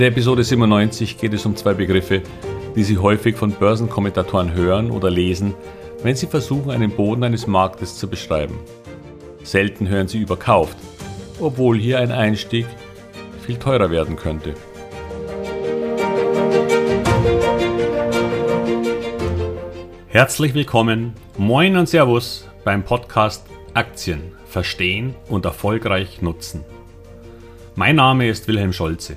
der Episode 97 geht es um zwei Begriffe, die Sie häufig von Börsenkommentatoren hören oder lesen, wenn sie versuchen, einen Boden eines Marktes zu beschreiben. Selten hören Sie überkauft, obwohl hier ein Einstieg viel teurer werden könnte. Herzlich willkommen, moin und Servus beim Podcast Aktien verstehen und erfolgreich nutzen. Mein Name ist Wilhelm Scholze.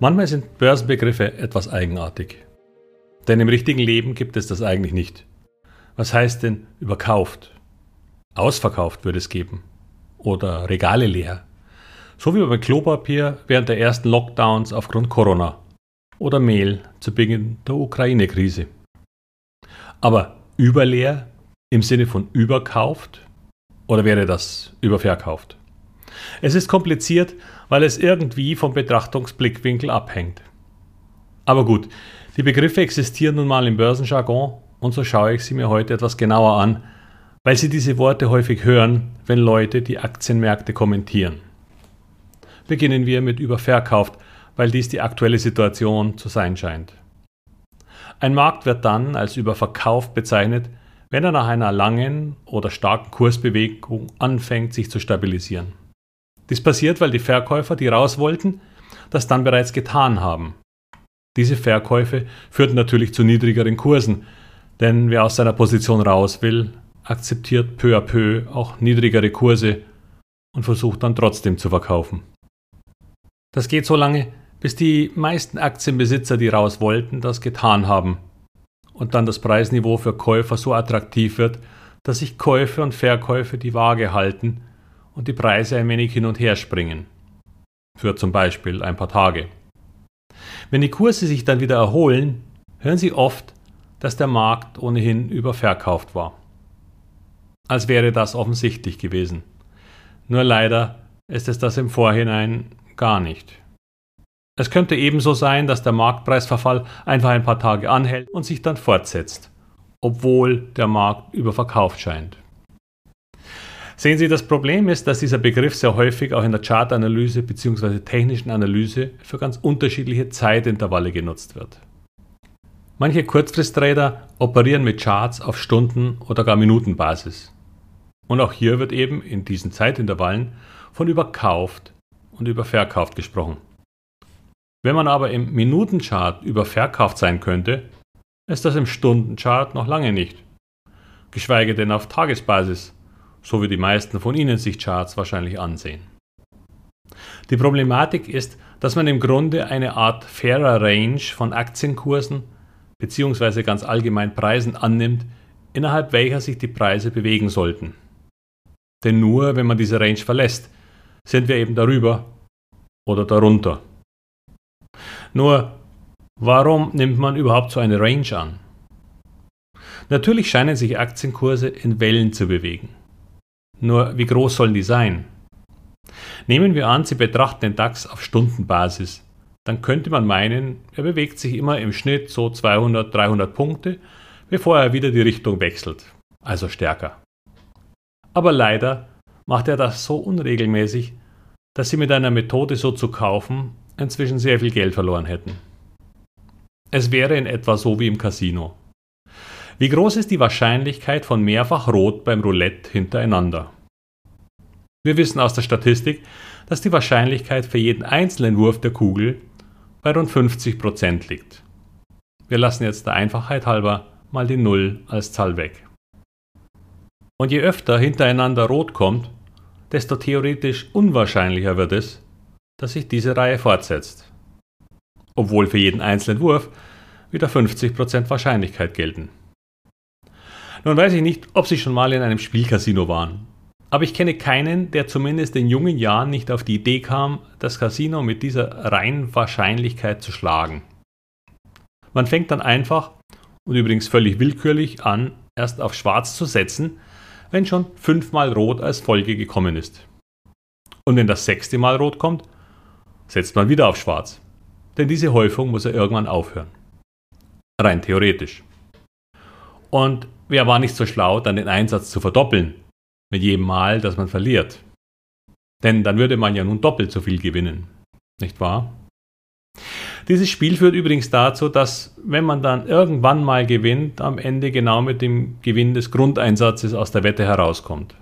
Manchmal sind Börsenbegriffe etwas eigenartig. Denn im richtigen Leben gibt es das eigentlich nicht. Was heißt denn überkauft? Ausverkauft würde es geben. Oder Regale leer. So wie beim Klopapier während der ersten Lockdowns aufgrund Corona. Oder Mehl zu Beginn der Ukraine-Krise. Aber überleer im Sinne von überkauft? Oder wäre das überverkauft? Es ist kompliziert, weil es irgendwie vom Betrachtungsblickwinkel abhängt. Aber gut, die Begriffe existieren nun mal im Börsenjargon und so schaue ich sie mir heute etwas genauer an, weil Sie diese Worte häufig hören, wenn Leute die Aktienmärkte kommentieren. Beginnen wir mit überverkauft, weil dies die aktuelle Situation zu sein scheint. Ein Markt wird dann als überverkauft bezeichnet, wenn er nach einer langen oder starken Kursbewegung anfängt, sich zu stabilisieren. Dies passiert, weil die Verkäufer, die raus wollten, das dann bereits getan haben. Diese Verkäufe führten natürlich zu niedrigeren Kursen, denn wer aus seiner Position raus will, akzeptiert peu à peu auch niedrigere Kurse und versucht dann trotzdem zu verkaufen. Das geht so lange, bis die meisten Aktienbesitzer, die raus wollten, das getan haben und dann das Preisniveau für Käufer so attraktiv wird, dass sich Käufe und Verkäufe die Waage halten und die Preise ein wenig hin und her springen. Für zum Beispiel ein paar Tage. Wenn die Kurse sich dann wieder erholen, hören Sie oft, dass der Markt ohnehin überverkauft war. Als wäre das offensichtlich gewesen. Nur leider ist es das im Vorhinein gar nicht. Es könnte ebenso sein, dass der Marktpreisverfall einfach ein paar Tage anhält und sich dann fortsetzt, obwohl der Markt überverkauft scheint. Sehen Sie, das Problem ist, dass dieser Begriff sehr häufig auch in der Chartanalyse bzw. technischen Analyse für ganz unterschiedliche Zeitintervalle genutzt wird. Manche Kurzfristtrader operieren mit Charts auf Stunden- oder gar Minutenbasis. Und auch hier wird eben in diesen Zeitintervallen von überkauft und überverkauft gesprochen. Wenn man aber im Minutenchart überverkauft sein könnte, ist das im Stundenchart noch lange nicht. Geschweige denn auf Tagesbasis so wie die meisten von Ihnen sich Charts wahrscheinlich ansehen. Die Problematik ist, dass man im Grunde eine Art fairer Range von Aktienkursen bzw. ganz allgemein Preisen annimmt, innerhalb welcher sich die Preise bewegen sollten. Denn nur wenn man diese Range verlässt, sind wir eben darüber oder darunter. Nur, warum nimmt man überhaupt so eine Range an? Natürlich scheinen sich Aktienkurse in Wellen zu bewegen. Nur wie groß sollen die sein? Nehmen wir an, Sie betrachten den DAX auf Stundenbasis. Dann könnte man meinen, er bewegt sich immer im Schnitt so 200, 300 Punkte, bevor er wieder die Richtung wechselt, also stärker. Aber leider macht er das so unregelmäßig, dass Sie mit einer Methode so zu kaufen inzwischen sehr viel Geld verloren hätten. Es wäre in etwa so wie im Casino. Wie groß ist die Wahrscheinlichkeit von mehrfach Rot beim Roulette hintereinander? Wir wissen aus der Statistik, dass die Wahrscheinlichkeit für jeden einzelnen Wurf der Kugel bei rund 50% liegt. Wir lassen jetzt der Einfachheit halber mal die Null als Zahl weg. Und je öfter hintereinander Rot kommt, desto theoretisch unwahrscheinlicher wird es, dass sich diese Reihe fortsetzt. Obwohl für jeden einzelnen Wurf wieder 50% Wahrscheinlichkeit gelten. Nun weiß ich nicht, ob Sie schon mal in einem Spielcasino waren. Aber ich kenne keinen, der zumindest in jungen Jahren nicht auf die Idee kam, das Casino mit dieser reinen Wahrscheinlichkeit zu schlagen. Man fängt dann einfach und übrigens völlig willkürlich an, erst auf Schwarz zu setzen, wenn schon fünfmal Rot als Folge gekommen ist. Und wenn das sechste Mal Rot kommt, setzt man wieder auf Schwarz. Denn diese Häufung muss ja irgendwann aufhören. Rein theoretisch. Und wer war nicht so schlau, dann den Einsatz zu verdoppeln, mit jedem Mal, dass man verliert. Denn dann würde man ja nun doppelt so viel gewinnen. Nicht wahr? Dieses Spiel führt übrigens dazu, dass wenn man dann irgendwann mal gewinnt, am Ende genau mit dem Gewinn des Grundeinsatzes aus der Wette herauskommt.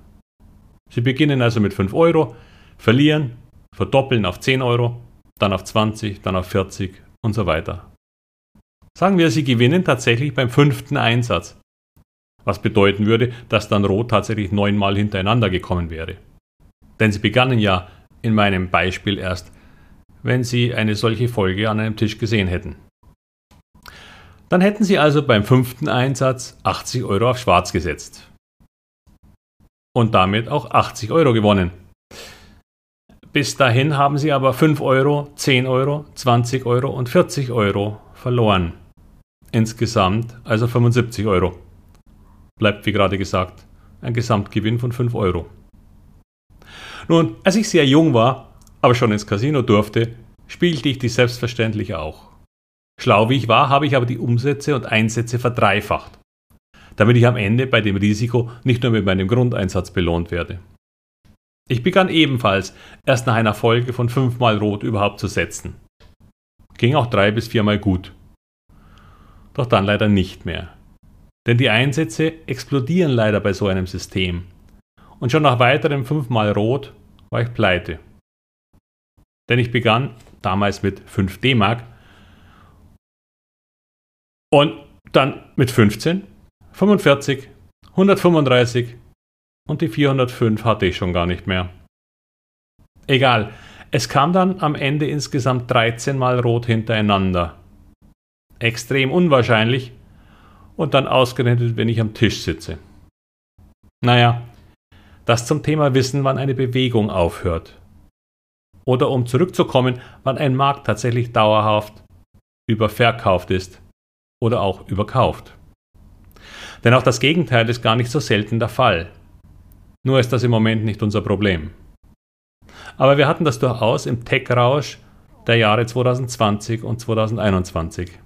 Sie beginnen also mit 5 Euro, verlieren, verdoppeln auf 10 Euro, dann auf 20, dann auf 40 und so weiter. Sagen wir, Sie gewinnen tatsächlich beim fünften Einsatz, was bedeuten würde, dass dann Rot tatsächlich neunmal hintereinander gekommen wäre. Denn Sie begannen ja in meinem Beispiel erst wenn Sie eine solche Folge an einem Tisch gesehen hätten. Dann hätten Sie also beim fünften Einsatz 80 Euro auf Schwarz gesetzt. Und damit auch 80 Euro gewonnen. Bis dahin haben Sie aber 5 Euro, 10 Euro, 20 Euro und 40 Euro verloren. Insgesamt also 75 Euro. Bleibt wie gerade gesagt ein Gesamtgewinn von 5 Euro. Nun, als ich sehr jung war, aber schon ins Casino durfte, spielte ich die selbstverständlich auch. Schlau wie ich war, habe ich aber die Umsätze und Einsätze verdreifacht, damit ich am Ende bei dem Risiko nicht nur mit meinem Grundeinsatz belohnt werde. Ich begann ebenfalls erst nach einer Folge von fünfmal Rot überhaupt zu setzen. Ging auch drei bis viermal gut. Doch dann leider nicht mehr. Denn die Einsätze explodieren leider bei so einem System. Und schon nach weiterem fünfmal Rot war ich pleite. Denn ich begann damals mit 5 D-Mark und dann mit 15, 45, 135 und die 405 hatte ich schon gar nicht mehr. Egal, es kam dann am Ende insgesamt 13 Mal rot hintereinander. Extrem unwahrscheinlich und dann ausgerechnet, wenn ich am Tisch sitze. Naja, das zum Thema Wissen, wann eine Bewegung aufhört oder um zurückzukommen, wann ein Markt tatsächlich dauerhaft überverkauft ist oder auch überkauft. Denn auch das Gegenteil ist gar nicht so selten der Fall. Nur ist das im Moment nicht unser Problem. Aber wir hatten das durchaus im Tech-Rausch der Jahre 2020 und 2021.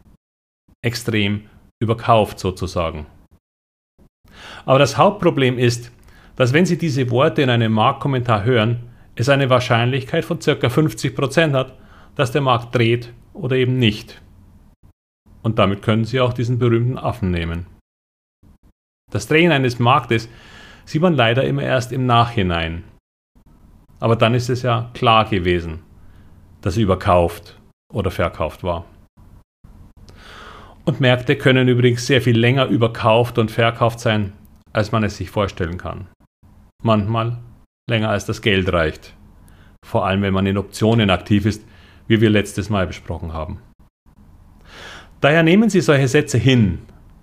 Extrem überkauft sozusagen. Aber das Hauptproblem ist, dass wenn Sie diese Worte in einem Marktkommentar hören, es eine Wahrscheinlichkeit von ca. 50% hat, dass der Markt dreht oder eben nicht. Und damit können Sie auch diesen berühmten Affen nehmen. Das Drehen eines Marktes sieht man leider immer erst im Nachhinein. Aber dann ist es ja klar gewesen, dass er überkauft oder verkauft war. Und Märkte können übrigens sehr viel länger überkauft und verkauft sein, als man es sich vorstellen kann. Manchmal länger als das Geld reicht. Vor allem, wenn man in Optionen aktiv ist, wie wir letztes Mal besprochen haben. Daher nehmen Sie solche Sätze hin,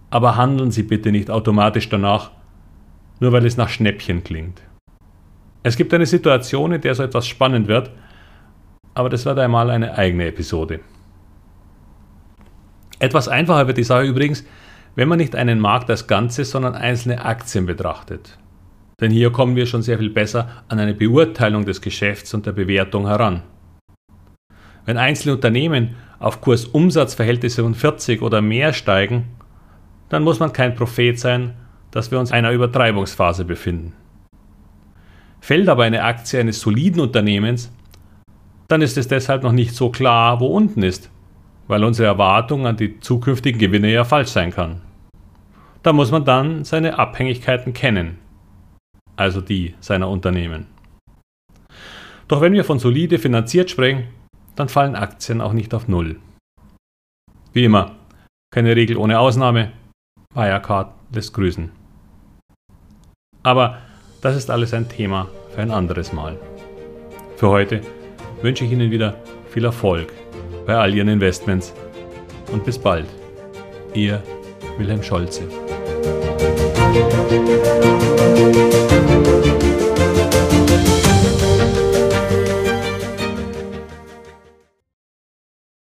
aber handeln Sie bitte nicht automatisch danach, nur weil es nach Schnäppchen klingt. Es gibt eine Situation, in der so etwas spannend wird, aber das wird einmal eine eigene Episode. Etwas einfacher wird die Sache übrigens, wenn man nicht einen Markt als Ganzes, sondern einzelne Aktien betrachtet denn hier kommen wir schon sehr viel besser an eine Beurteilung des Geschäfts und der Bewertung heran. Wenn einzelne Unternehmen auf Kursumsatzverhältnisse von 40 oder mehr steigen, dann muss man kein Prophet sein, dass wir uns in einer Übertreibungsphase befinden. Fällt aber eine Aktie eines soliden Unternehmens, dann ist es deshalb noch nicht so klar, wo unten ist, weil unsere Erwartung an die zukünftigen Gewinne ja falsch sein kann. Da muss man dann seine Abhängigkeiten kennen also die seiner Unternehmen. Doch wenn wir von solide finanziert sprechen, dann fallen Aktien auch nicht auf Null. Wie immer, keine Regel ohne Ausnahme, Wirecard lässt grüßen. Aber das ist alles ein Thema für ein anderes Mal. Für heute wünsche ich Ihnen wieder viel Erfolg bei all Ihren Investments und bis bald. Ihr Wilhelm Scholze.